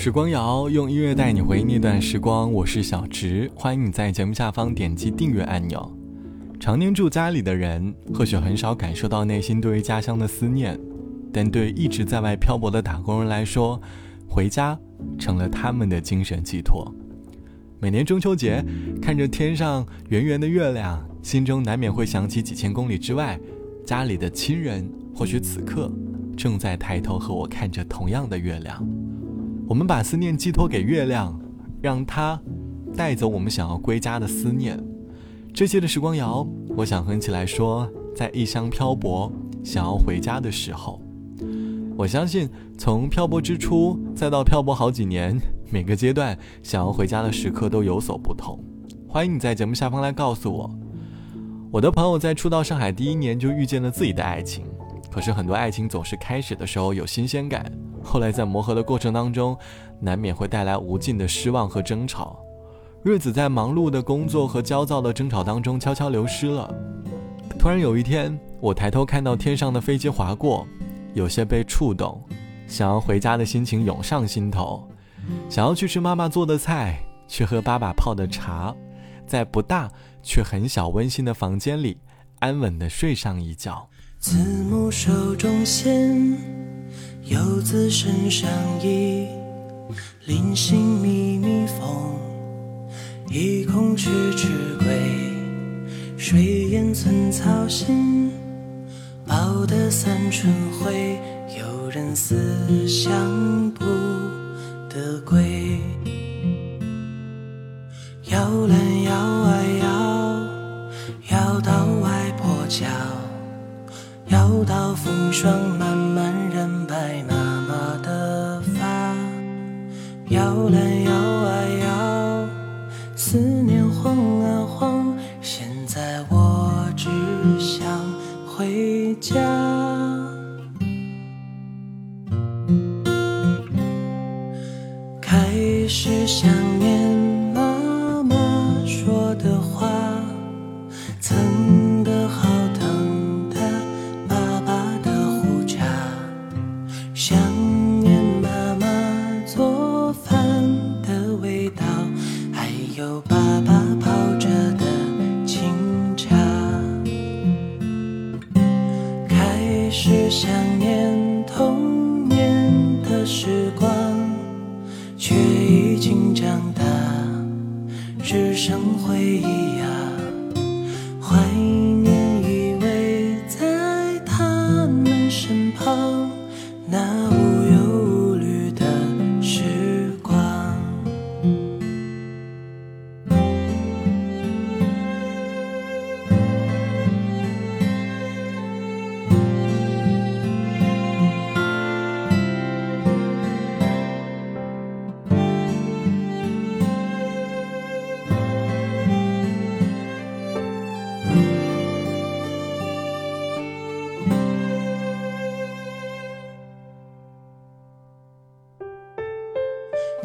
时光谣用音乐带你回忆那段时光，我是小植，欢迎你在节目下方点击订阅按钮。常年住家里的人，或许很少感受到内心对于家乡的思念，但对一直在外漂泊的打工人来说，回家成了他们的精神寄托。每年中秋节，看着天上圆圆的月亮，心中难免会想起几千公里之外，家里的亲人，或许此刻正在抬头和我看着同样的月亮。我们把思念寄托给月亮，让它带走我们想要归家的思念。这期的时光谣，我想哼起来说：在异乡漂泊，想要回家的时候。我相信，从漂泊之初，再到漂泊好几年，每个阶段想要回家的时刻都有所不同。欢迎你在节目下方来告诉我。我的朋友在初到上海第一年就遇见了自己的爱情，可是很多爱情总是开始的时候有新鲜感。后来在磨合的过程当中，难免会带来无尽的失望和争吵，日子在忙碌的工作和焦躁的争吵当中悄悄流失了。突然有一天，我抬头看到天上的飞机划过，有些被触动，想要回家的心情涌上心头，想要去吃妈妈做的菜，去喝爸爸泡的茶，在不大却很小温馨的房间里，安稳的睡上一觉。慈母手中线。游子身上衣，临行密密缝，意恐迟迟归。谁言寸草心，报得三春晖。有人思乡不得归。摇篮摇啊摇，摇到外婆桥，摇到风霜慢慢染。白妈妈的发，摇篮摇啊摇，思念晃啊晃，现在我只想回家。开始想念是想念童年的时光却已经长大只剩回忆。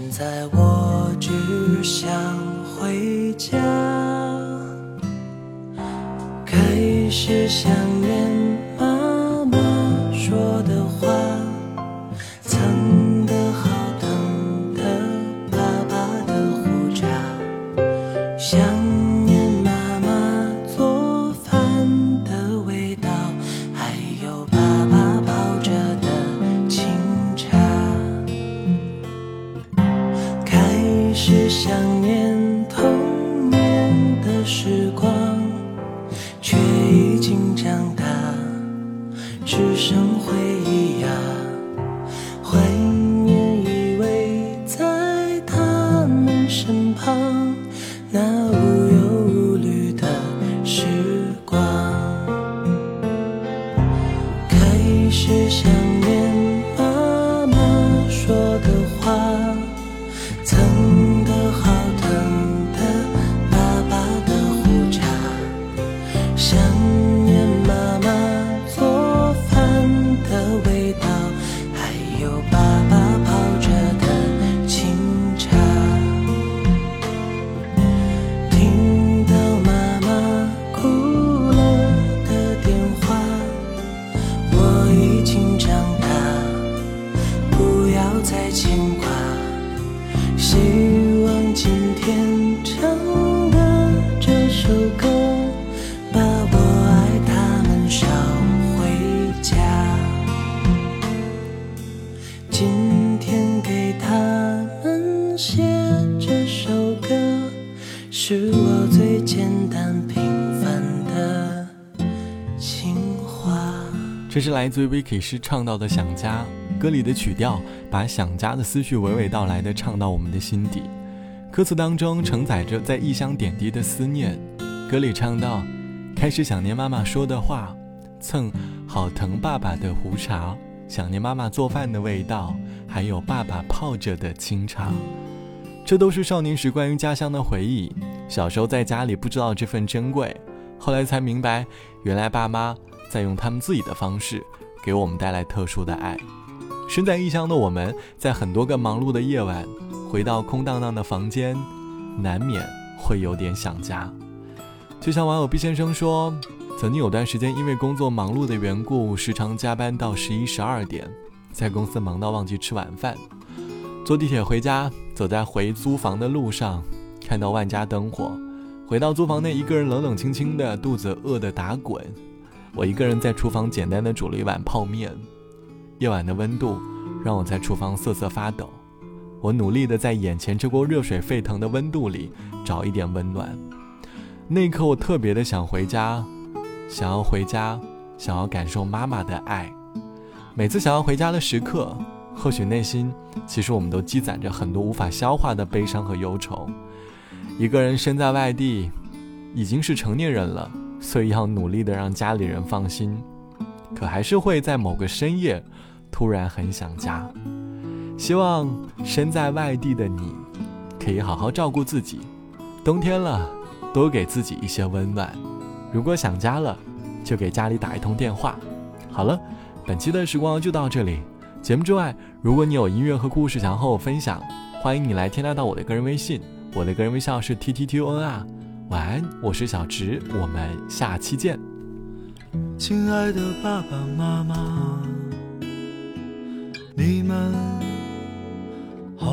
现在我只想回家。开始想身旁那无忧是我最简单平凡的情话。这是来自 Vicky 师唱到的《想家》，歌里的曲调把想家的思绪娓娓道来的唱到我们的心底。歌词当中承载着在异乡点滴的思念。歌里唱到：开始想念妈妈说的话，蹭好疼爸爸的胡茬，想念妈妈做饭的味道，还有爸爸泡着的清茶。这都是少年时关于家乡的回忆。小时候在家里不知道这份珍贵，后来才明白，原来爸妈在用他们自己的方式给我们带来特殊的爱。身在异乡的我们，在很多个忙碌的夜晚，回到空荡荡的房间，难免会有点想家。就像网友毕先生说，曾经有段时间因为工作忙碌的缘故，时常加班到十一、十二点，在公司忙到忘记吃晚饭。坐地铁回家，走在回租房的路上，看到万家灯火，回到租房内，一个人冷冷清清的，肚子饿得打滚。我一个人在厨房简单的煮了一碗泡面，夜晚的温度让我在厨房瑟瑟发抖。我努力的在眼前这锅热水沸腾的温度里找一点温暖。那一刻，我特别的想回家，想要回家，想要感受妈妈的爱。每次想要回家的时刻，或许内心其实我们都积攒着很多无法消化的悲伤和忧愁。一个人身在外地，已经是成年人了，所以要努力的让家里人放心，可还是会在某个深夜，突然很想家。希望身在外地的你，可以好好照顾自己。冬天了，多给自己一些温暖。如果想家了，就给家里打一通电话。好了，本期的时光就到这里。节目之外，如果你有音乐和故事想和我分享，欢迎你来添加到我的个人微信，我的个人微信是 t t t o n 啊。晚安，我是小直，我们下期见。亲爱的爸爸妈妈，你们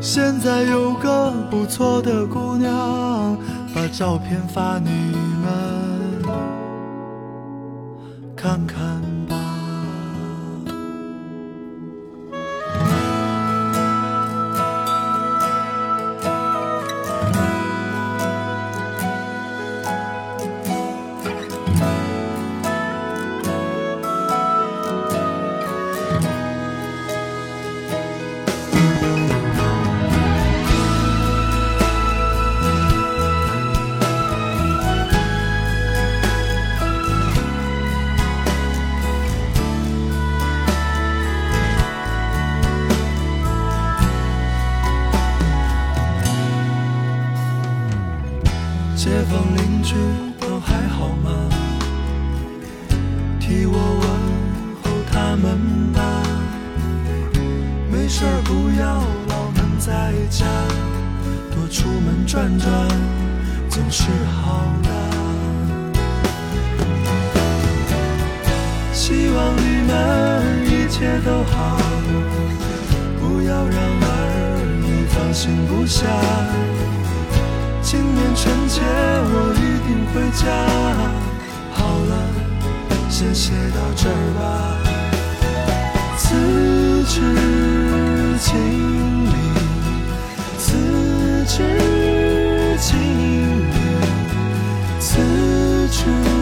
现在有个不错的姑娘，把照片发你们看看吧。转转总是好的。希望你们一切都好，不要让儿女放心不下。今年春节我一定回家。好了，先写到这儿吧。辞职经理，辞职。纪念此处。